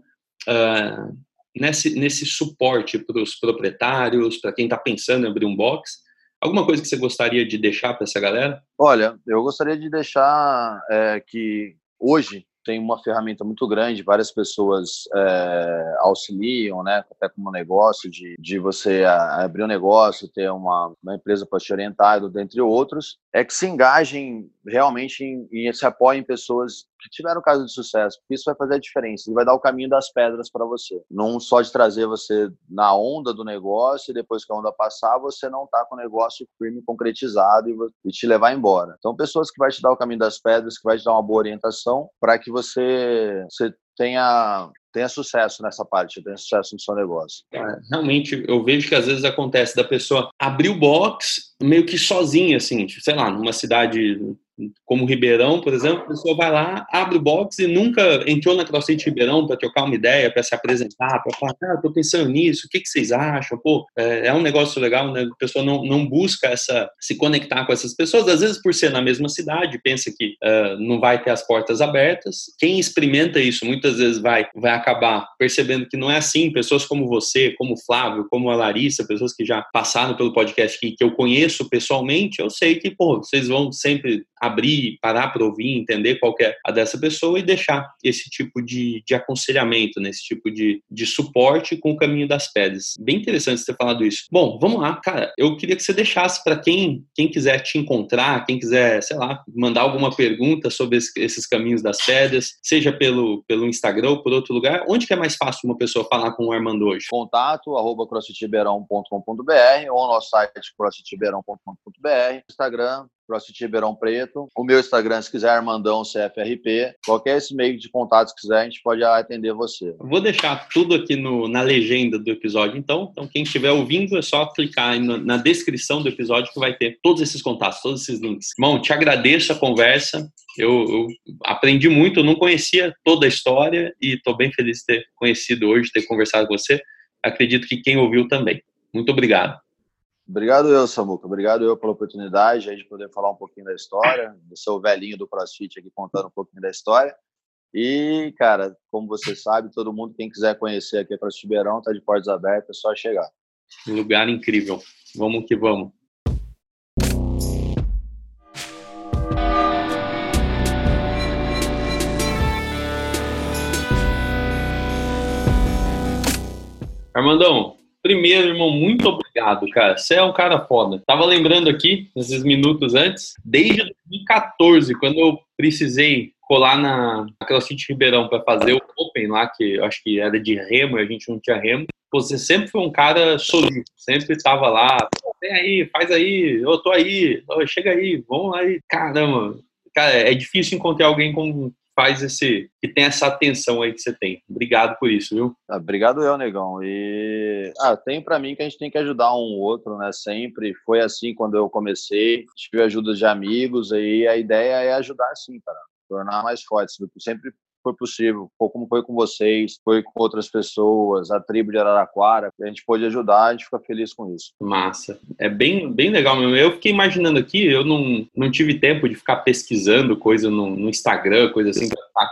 uh, nesse, nesse suporte para os proprietários, para quem está pensando em abrir um box? Alguma coisa que você gostaria de deixar para essa galera? Olha, eu gostaria de deixar é, que hoje tem uma ferramenta muito grande, várias pessoas é, auxiliam, né, até como negócio, de, de você abrir um negócio, ter uma, uma empresa para te orientar, dentre outros, é que se engajem realmente e se apoiem em pessoas que tiveram caso de sucesso, porque isso vai fazer a diferença, e vai dar o caminho das pedras para você. Não só de trazer você na onda do negócio e depois que a onda passar, você não tá com o negócio firme, concretizado e, e te levar embora. Então, pessoas que vai te dar o caminho das pedras, que vai te dar uma boa orientação para que você, você tenha tenha sucesso nessa parte, tenha sucesso no seu negócio. É, realmente, eu vejo que às vezes acontece da pessoa abrir o box meio que sozinha, assim, tipo, sei lá, numa cidade como Ribeirão, por exemplo, a pessoa vai lá, abre o box e nunca entrou na CrossFit Ribeirão para trocar uma ideia, para se apresentar, para falar, ah, tô pensando nisso, o que, que vocês acham? Pô, é, é, um negócio legal, né? A pessoa não, não busca essa, se conectar com essas pessoas, às vezes por ser na mesma cidade, pensa que uh, não vai ter as portas abertas. Quem experimenta isso muitas vezes vai, vai acabar percebendo que não é assim. Pessoas como você, como o Flávio, como a Larissa, pessoas que já passaram pelo podcast que, que eu conheço pessoalmente, eu sei que, pô, vocês vão sempre abrir, parar para ouvir, entender qual é a dessa pessoa e deixar esse tipo de, de aconselhamento, né? esse tipo de, de suporte com o caminho das pedras. Bem interessante você ter falado isso. Bom, vamos lá, cara. Eu queria que você deixasse para quem, quem quiser te encontrar, quem quiser, sei lá, mandar alguma pergunta sobre esses caminhos das pedras, seja pelo, pelo Instagram ou por outro lugar, onde que é mais fácil uma pessoa falar com o Armando hoje? Contato, arroba crossfitbeirão.com.br ou nosso site crossfitbeirão.com.br, Instagram, CrossFit Ribeirão Preto. O meu Instagram, se quiser, Armandão CFRP. Qualquer esse meio de contato que quiser, a gente pode atender você. Vou deixar tudo aqui no, na legenda do episódio, então. Então, quem estiver ouvindo, é só clicar no, na descrição do episódio que vai ter todos esses contatos, todos esses links. Bom, te agradeço a conversa. Eu, eu aprendi muito, não conhecia toda a história e estou bem feliz de ter conhecido hoje, ter conversado com você. Acredito que quem ouviu também. Muito obrigado. Obrigado eu, Samuca. Obrigado eu pela oportunidade de poder falar um pouquinho da história, do seu velhinho do CrossFit aqui contando um pouquinho da história. E, cara, como você sabe, todo mundo, quem quiser conhecer aqui a CrossFit Beirão, tá de portas abertas, é só chegar. Lugar incrível. Vamos que vamos. Armandão, Primeiro, irmão, muito obrigado, cara. Você é um cara foda. Tava lembrando aqui, esses minutos antes, desde 2014, quando eu precisei colar na CrossFit Ribeirão para fazer o Open lá, que eu acho que era de remo e a gente não tinha remo. Você sempre foi um cara solícito, sempre estava lá, vem aí, faz aí, eu tô aí, chega aí, vamos aí. Caramba, cara, é difícil encontrar alguém com faz esse, que tem essa atenção aí que você tem. Obrigado por isso, viu? Ah, obrigado eu, negão. E ah, tem para mim que a gente tem que ajudar um outro, né? Sempre foi assim quando eu comecei, tive ajuda de amigos aí a ideia é ajudar sim, cara, tornar mais fortes. Sempre foi possível, como foi com vocês, foi com outras pessoas, a tribo de Araraquara, a gente pôde ajudar, a gente fica feliz com isso. Massa. É bem, bem legal mesmo. Eu fiquei imaginando aqui, eu não, não tive tempo de ficar pesquisando coisa no, no Instagram, coisa assim,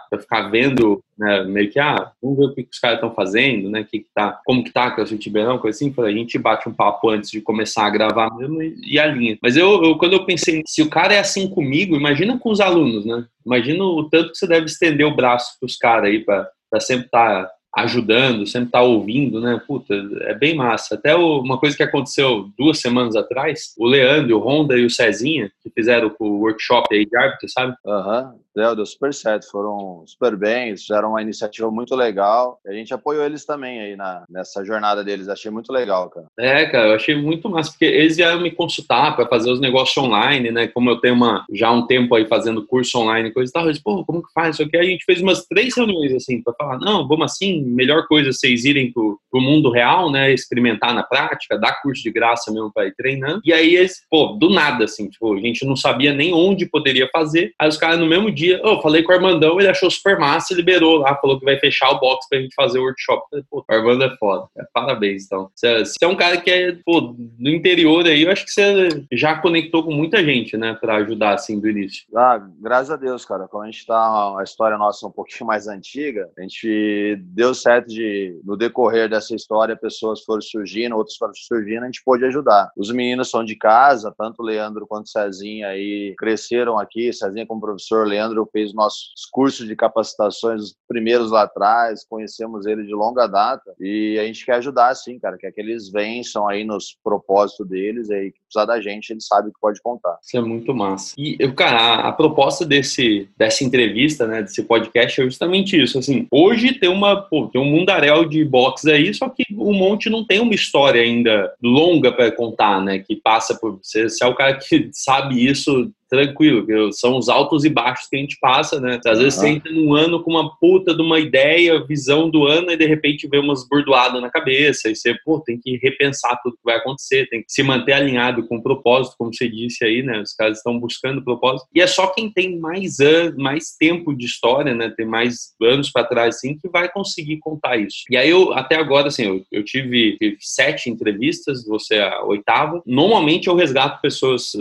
para ficar vendo né, meio que, ah, vamos ver o que, que os caras estão fazendo, né, que que tá, como que tá com o Tiberão, coisa assim, a gente bate um papo antes de começar a gravar mesmo e, e a linha. Mas eu, eu, quando eu pensei, se o cara é assim comigo, imagina com os alunos, né, imagina o tanto que você deve estender o braço pros caras aí para sempre estar tá ajudando, sempre tá ouvindo, né? Puta, é bem massa. Até uma coisa que aconteceu duas semanas atrás, o Leandro, o Honda e o Cezinha, que fizeram o workshop aí de árbitro, sabe? Aham. Uhum. Deu, deu super certo, foram super bem, fizeram uma iniciativa muito legal. A gente apoiou eles também aí na, nessa jornada deles, achei muito legal, cara. É, cara, eu achei muito massa, porque eles vieram me consultar para fazer os negócios online, né? Como eu tenho uma, já um tempo aí fazendo curso online e coisa e tal, eu disse, pô, como que faz isso aqui? A gente fez umas três reuniões assim, para falar, não, vamos assim, melhor coisa vocês irem pro, mundo real, né? Experimentar na prática, dar curso de graça mesmo para ir treinando. E aí, eles, pô, do nada, assim, tipo, a gente não sabia nem onde poderia fazer. Aí os caras no mesmo dia eu falei com o Armandão, ele achou super massa, liberou lá, falou que vai fechar o box pra gente fazer o workshop. Falei, pô, o Armando é foda. É, parabéns, então. Você, é um cara que é, pô, do interior aí, eu acho que você já conectou com muita gente, né, pra ajudar, assim, do início. Ah, graças a Deus, cara. Quando a gente tá, a história nossa um pouquinho mais antiga, a gente deu certo de, no decorrer dessa história, pessoas foram surgindo, outras foram surgindo, a gente pôde ajudar. Os meninos são de casa, tanto o Leandro quanto o Cezinha aí cresceram aqui, Cezinha como professor, Leandro Leandro fez nossos cursos de capacitações, os primeiros lá atrás, conhecemos ele de longa data e a gente quer ajudar, sim, cara, que eles vençam aí nos propósitos deles e aí que precisar da gente, ele sabe que pode contar. Isso é muito massa. E, cara, a, a proposta desse, dessa entrevista, né, desse podcast é justamente isso, assim, hoje tem uma, pô, tem um mundaréu de box aí, só que o Monte não tem uma história ainda longa para contar, né, que passa por, você, você é o cara que <laughs> sabe isso tranquilo, são os altos e baixos que a gente passa, né? Às vezes uhum. você entra num ano com uma puta de uma ideia, visão do ano, e de repente vê umas burdoadas na cabeça, e você, pô, tem que repensar tudo que vai acontecer, tem que se manter alinhado com o propósito, como você disse aí, né? Os caras estão buscando propósito. E é só quem tem mais anos, mais tempo de história, né? Tem mais anos para trás, assim, que vai conseguir contar isso. E aí eu, até agora, assim, eu, eu tive, tive, sete entrevistas, você é a oitava. Normalmente eu resgato pessoas,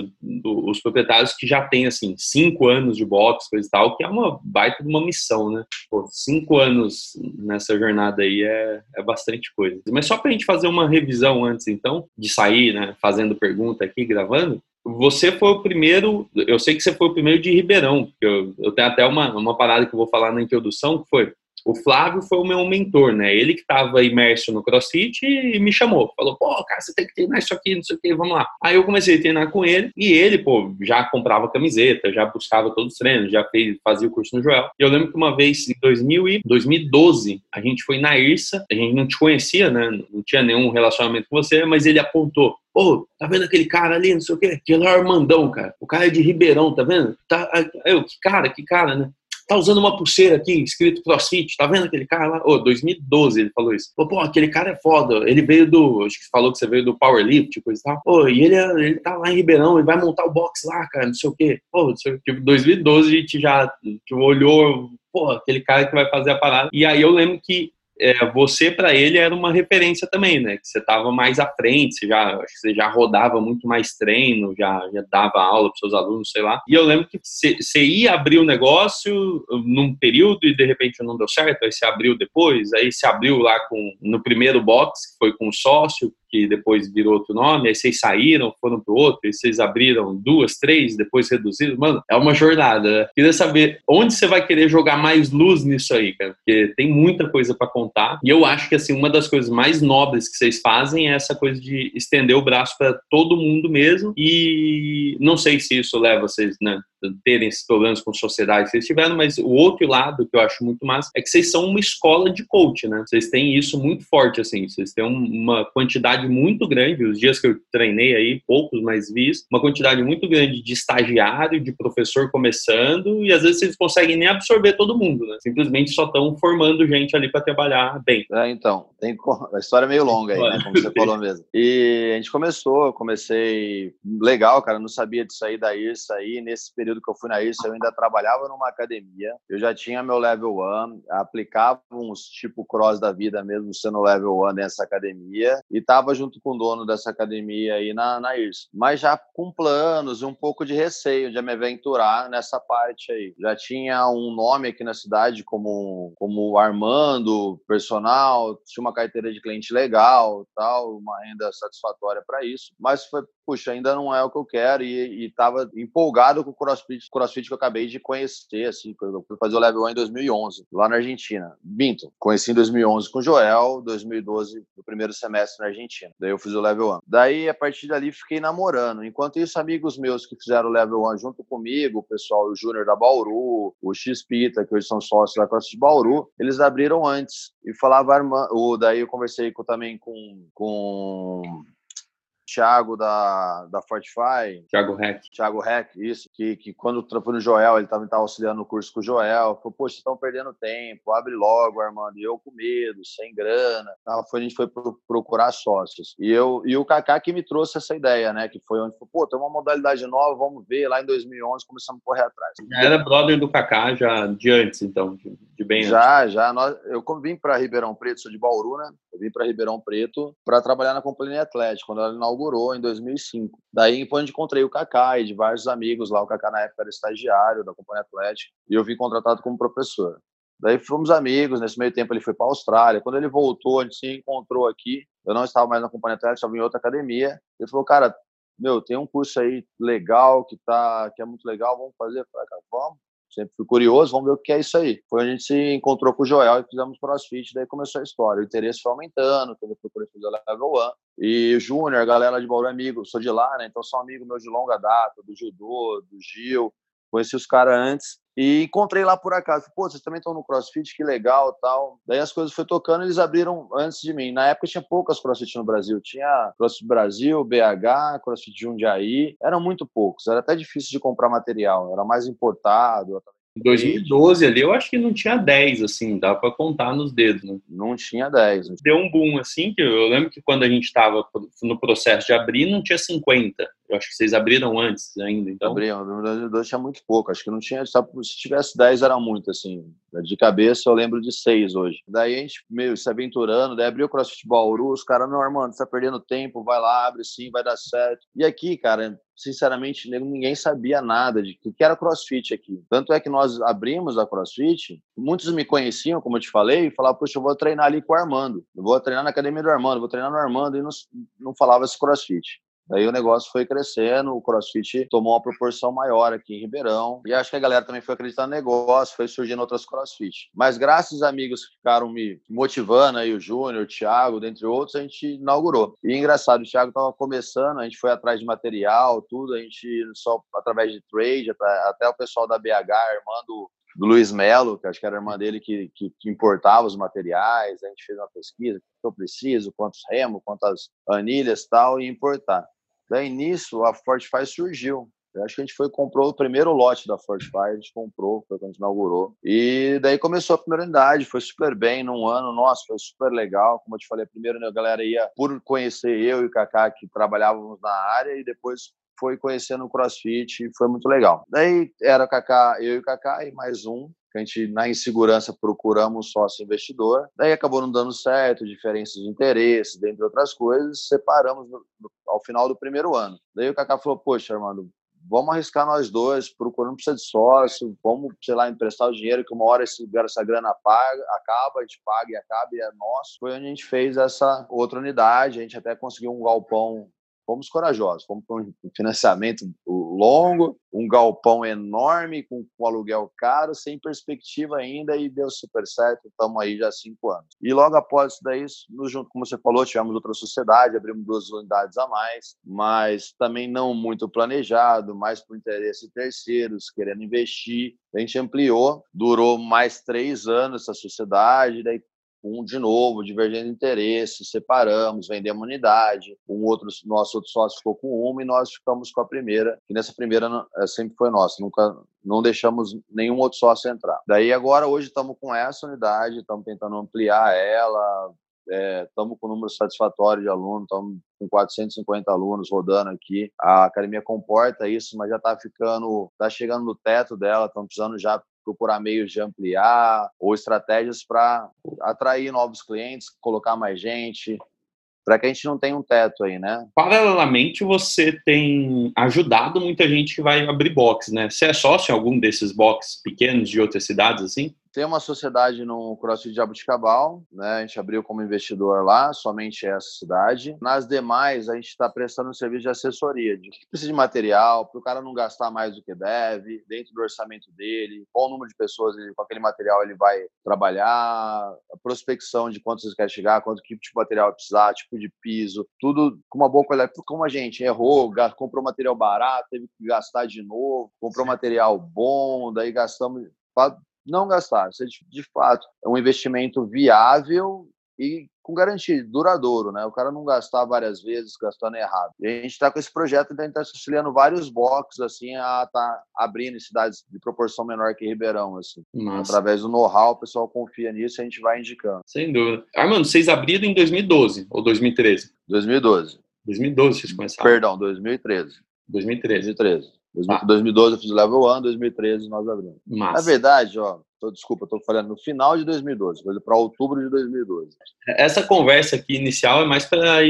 os proprietários que já tem, assim, cinco anos de boxe, coisa e tal, que é uma baita de uma missão, né? Pô, cinco anos nessa jornada aí é, é bastante coisa. Mas só pra gente fazer uma revisão antes, então, de sair, né, fazendo pergunta aqui, gravando, você foi o primeiro, eu sei que você foi o primeiro de Ribeirão, porque eu, eu tenho até uma, uma parada que eu vou falar na introdução, que foi, o Flávio foi o meu mentor, né? Ele que estava imerso no CrossFit e me chamou. Falou, pô, cara, você tem que treinar isso aqui, não sei o que, vamos lá. Aí eu comecei a treinar com ele e ele, pô, já comprava camiseta, já buscava todos os treinos, já fez, fazia o curso no Joel. E eu lembro que uma vez, em 2000 e 2012, a gente foi na IRSA, a gente não te conhecia, né? Não tinha nenhum relacionamento com você, mas ele apontou, Pô, tá vendo aquele cara ali, não sei o quê? Aquele é o Armandão, cara. O cara é de Ribeirão, tá vendo? Tá, eu, que cara, que cara, né? Tá usando uma pulseira aqui, escrito CrossFit, tá vendo aquele cara lá? Ô, oh, 2012 ele falou isso. Pô, aquele cara é foda, ele veio do, acho que falou que você veio do Powerlift, coisa e tal. Pô, e ele, ele tá lá em Ribeirão, ele vai montar o box lá, cara, não sei o quê. Pô, tipo, 2012 a gente já tipo, olhou, pô, aquele cara que vai fazer a parada. E aí eu lembro que é, você para ele era uma referência também, né? Que você estava mais à frente, você já, você já rodava muito mais treino, já, já dava aula para seus alunos, sei lá. E eu lembro que você, ia abrir o um negócio num período e de repente não deu certo, aí você abriu depois, aí se abriu lá com no primeiro box, que foi com o sócio, que depois virou outro nome, aí vocês saíram, foram pro outro, e vocês abriram duas, três, depois reduziram. Mano, é uma jornada. Né? Queria saber onde você vai querer jogar mais luz nisso aí, cara, porque tem muita coisa para contar. E eu acho que, assim, uma das coisas mais nobres que vocês fazem é essa coisa de estender o braço para todo mundo mesmo. E não sei se isso leva vocês, né, terem esses problemas com sociedade que vocês tiveram, mas o outro lado que eu acho muito massa é que vocês são uma escola de coach, né? Vocês têm isso muito forte, assim, vocês têm uma quantidade muito grande, os dias que eu treinei aí, poucos, mas vi isso, uma quantidade muito grande de estagiário, de professor começando, e às vezes vocês conseguem nem absorver todo mundo, né? Simplesmente só estão formando gente ali para trabalhar bem. É, então, tem a história é meio longa aí, né? Como você falou mesmo. E a gente começou, comecei legal, cara, não sabia disso aí, daí, isso aí, nesse período período que eu fui na IRSA, eu ainda trabalhava numa academia, eu já tinha meu level 1, aplicava uns tipo cross da vida mesmo sendo level 1 nessa academia e estava junto com o dono dessa academia aí na, na IRSA. Mas já com planos e um pouco de receio de me aventurar nessa parte aí. Já tinha um nome aqui na cidade como, como Armando, personal, tinha uma carteira de cliente legal, tal, uma renda satisfatória para isso, mas foi puxa, ainda não é o que eu quero e estava empolgado com o CrossFit, CrossFit que eu acabei de conhecer, assim, eu fui fazer o Level 1 em 2011, lá na Argentina. Binto, conheci em 2011 com o Joel, 2012 no primeiro semestre na Argentina. Daí eu fiz o Level 1. Daí, a partir dali, fiquei namorando. Enquanto isso, amigos meus que fizeram o Level 1 junto comigo, o pessoal, o Júnior da Bauru, o X-Pita, que hoje são sócios da CrossFit Bauru, eles abriram antes e falava, daí eu conversei com, também com, com Thiago da, da Fortify. Thiago Heck. Thiago Heck, isso. Que, que quando foi no Joel, ele também estava auxiliando no curso com o Joel. Falou, poxa, estão perdendo tempo, abre logo, Armando. E eu com medo, sem grana. Então, foi, a gente foi procurar sócios. E, eu, e o Kaká que me trouxe essa ideia, né? Que foi onde, pô, tem uma modalidade nova, vamos ver. Lá em 2011 começamos a correr atrás. Já era brother do Kaká já de antes, então, de, de bem Já, antes. já. Nós, eu vim para Ribeirão Preto, sou de Bauru, né? Eu vim para Ribeirão Preto para trabalhar na Companhia Atlética, quando ela inaugurou em 2005. Daí, depois, encontrei o Kaká e de vários amigos lá. O Kaká, na época, era estagiário da Companhia Atlética e eu vim contratado como professor. Daí fomos amigos, nesse meio tempo ele foi para a Austrália. Quando ele voltou, a gente se encontrou aqui. Eu não estava mais na Companhia Atlética, estava em outra academia. Ele falou, cara, meu, tem um curso aí legal, que, tá, que é muito legal, vamos fazer? Eu falei, cara, vamos sempre fui curioso, vamos ver o que é isso aí. Foi a gente se encontrou com o Joel e fizemos crossfit, daí começou a história. O interesse foi aumentando, eu procurei fazer level 1. E o Júnior, galera de Bauru é amigo, sou de lá, né? Então são amigos meus de longa data, do judô, do Gil. Conheci os caras antes e encontrei lá por acaso. Pô, vocês também estão no CrossFit, que legal tal. Daí as coisas foram tocando eles abriram antes de mim. Na época tinha poucas CrossFit no Brasil. Tinha CrossFit Brasil, BH, CrossFit Jundiaí. Eram muito poucos. Era até difícil de comprar material. Era mais importado. Em 2012 ali, eu acho que não tinha 10, assim, dá para contar nos dedos, né? Não tinha 10. Deu um boom, assim, que eu lembro que quando a gente estava no processo de abrir, não tinha 50. Eu acho que vocês abriram antes ainda, então... Abriam, em 2012 tinha muito pouco, acho que não tinha, se tivesse 10 era muito, assim. De cabeça eu lembro de 6 hoje. Daí a gente meio se aventurando, daí abriu o CrossFit Bauru, os caras, não, Armando, você tá perdendo tempo, vai lá, abre sim, vai dar certo. E aqui, cara, sinceramente, ninguém sabia nada de que era CrossFit aqui. Tanto é que nós abrimos a CrossFit, muitos me conheciam, como eu te falei, e falavam, puxa, eu vou treinar ali com o Armando, eu vou treinar na academia do Armando, vou treinar no Armando, e não, não falava esse CrossFit. Daí o negócio foi crescendo, o CrossFit tomou uma proporção maior aqui em Ribeirão. E acho que a galera também foi acreditando no negócio, foi surgindo outras CrossFit. Mas graças aos amigos que ficaram me motivando aí, o Júnior, o Thiago, dentre outros, a gente inaugurou. E engraçado, o Thiago estava começando, a gente foi atrás de material, tudo, a gente só através de trade, até o pessoal da BH, Armando do Luiz Melo, que acho que era a irmã dele que, que, que, importava os materiais, a gente fez uma pesquisa, o que eu preciso, quantos remos, quantas anilhas tal, e importar. Daí nisso a Fortify surgiu. Eu acho que a gente foi comprou o primeiro lote da Fortify, a gente comprou, foi quando a gente inaugurou. E daí começou a primeira unidade, foi super bem num ano, nossa, foi super legal. Como eu te falei, primeiro né, a galera ia por conhecer eu e o Kaká que trabalhávamos na área e depois foi conhecendo o CrossFit foi muito legal. Daí era o Kaká, eu e o Kaká e mais um a gente, na insegurança, procuramos sócio investidor. Daí acabou não dando certo, diferenças de interesse, dentre outras coisas, separamos no, no, ao final do primeiro ano. Daí o Kaká falou: Poxa, Armando, vamos arriscar nós dois, procurando precisa de sócio, vamos, sei lá, emprestar o dinheiro, que uma hora esse, essa grana paga, acaba, a gente paga e acaba e é nosso. Foi onde a gente fez essa outra unidade, a gente até conseguiu um galpão fomos corajosos, fomos para um financiamento longo, um galpão enorme, com, com aluguel caro, sem perspectiva ainda, e deu super certo, estamos aí já há cinco anos. E logo após isso daí, no, junto, como você falou, tivemos outra sociedade, abrimos duas unidades a mais, mas também não muito planejado, mais por interesse de terceiros, querendo investir. A gente ampliou, durou mais três anos essa sociedade, daí um de novo, divergente de interesse, separamos, vendemos unidade, um outro, nosso outro sócio ficou com uma e nós ficamos com a primeira, que nessa primeira é, sempre foi nossa, nunca não deixamos nenhum outro sócio entrar. Daí agora, hoje estamos com essa unidade, estamos tentando ampliar ela, estamos é, com um número satisfatório de alunos, estamos com 450 alunos rodando aqui. A academia comporta isso, mas já está ficando, está chegando no teto dela, estamos precisando já procurar meios de ampliar ou estratégias para atrair novos clientes, colocar mais gente, para que a gente não tenha um teto aí, né? Paralelamente, você tem ajudado muita gente que vai abrir box, né? Você é sócio em algum desses boxes pequenos de outras cidades, assim? Tem uma sociedade no CrossFit de Jabuticabal, né? A gente abriu como investidor lá, somente essa cidade. Nas demais, a gente está prestando um serviço de assessoria, de que precisa de material, para o cara não gastar mais do que deve, dentro do orçamento dele, qual o número de pessoas ele, com aquele material ele vai trabalhar, a prospecção de quantos você quer chegar, quanto tipo de material precisar, tipo de piso, tudo com uma boa qualidade. Como a gente errou, comprou material barato, teve que gastar de novo, comprou material bom, daí gastamos não gastar. Isso é de, de fato é um investimento viável e com garantia, duradouro, né? O cara não gastar várias vezes gastando errado. E a gente está com esse projeto de estar auxiliando vários boxes, assim, a tá abrindo em cidades de proporção menor que Ribeirão, assim. Nossa. Através do know-how, o pessoal confia nisso e a gente vai indicando. Sem dúvida. Armando, vocês abriram em 2012 ou 2013? 2012. 2012 vocês começaram? Perdão, 2013. 2013. 2013. 2012 eu fiz level 1, 2013 nós abrimos. Massa. Na verdade, ó, tô, desculpa, estou falando no final de 2012, foi para outubro de 2012. Essa conversa aqui inicial é mais para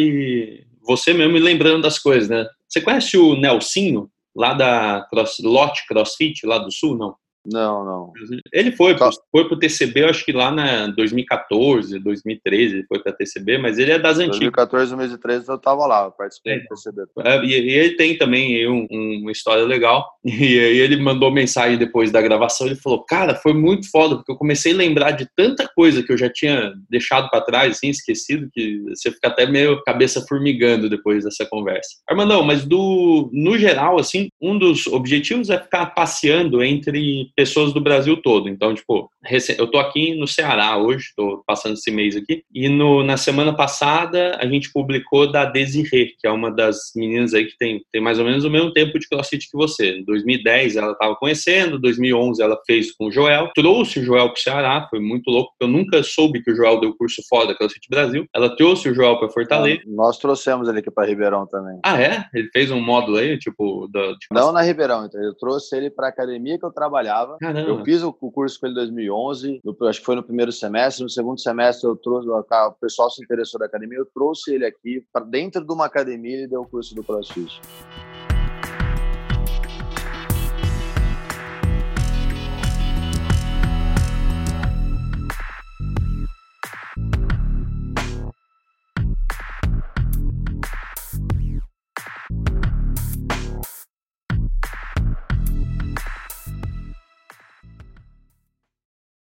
você mesmo ir lembrando das coisas, né? Você conhece o Nelsinho, lá da Cross, Lot CrossFit, lá do Sul, não? Não, não. Ele foi, tá. foi pro TCB, eu acho que lá na 2014, 2013, ele foi pra TCB, mas ele é das antigas. 2014, 2013 eu tava lá, participei é. do TCB. É, e, e, ele tem também um, um, uma história legal. <laughs> E aí ele mandou mensagem depois da gravação, ele falou, cara, foi muito foda, porque eu comecei a lembrar de tanta coisa que eu já tinha deixado para trás, assim, esquecido, que você fica até meio cabeça formigando depois dessa conversa. Armandão, mas do, no geral, assim, um dos objetivos é ficar passeando entre pessoas do Brasil todo. Então, tipo, eu tô aqui no Ceará hoje, tô passando esse mês aqui, e no, na semana passada a gente publicou da Desirê, que é uma das meninas aí que tem, tem mais ou menos o mesmo tempo de CrossFit que você. Em 2010 ela estava conhecendo, 2011 ela fez com o Joel, trouxe o Joel pro Ceará, foi muito louco, eu nunca soube que o Joel deu curso fora da CrossFit Brasil. Ela trouxe o Joel para Fortaleza. nós trouxemos ele aqui para Ribeirão também. Ah, é? Ele fez um módulo aí, tipo, da, tipo... Não na Ribeirão, então eu trouxe ele para academia que eu trabalhava Caramba. Eu fiz o curso com ele em 2011, no, acho que foi no primeiro semestre. No segundo semestre, eu trouxe, o pessoal se interessou da academia, eu trouxe ele aqui para dentro de uma academia e deu o curso do CrossFit.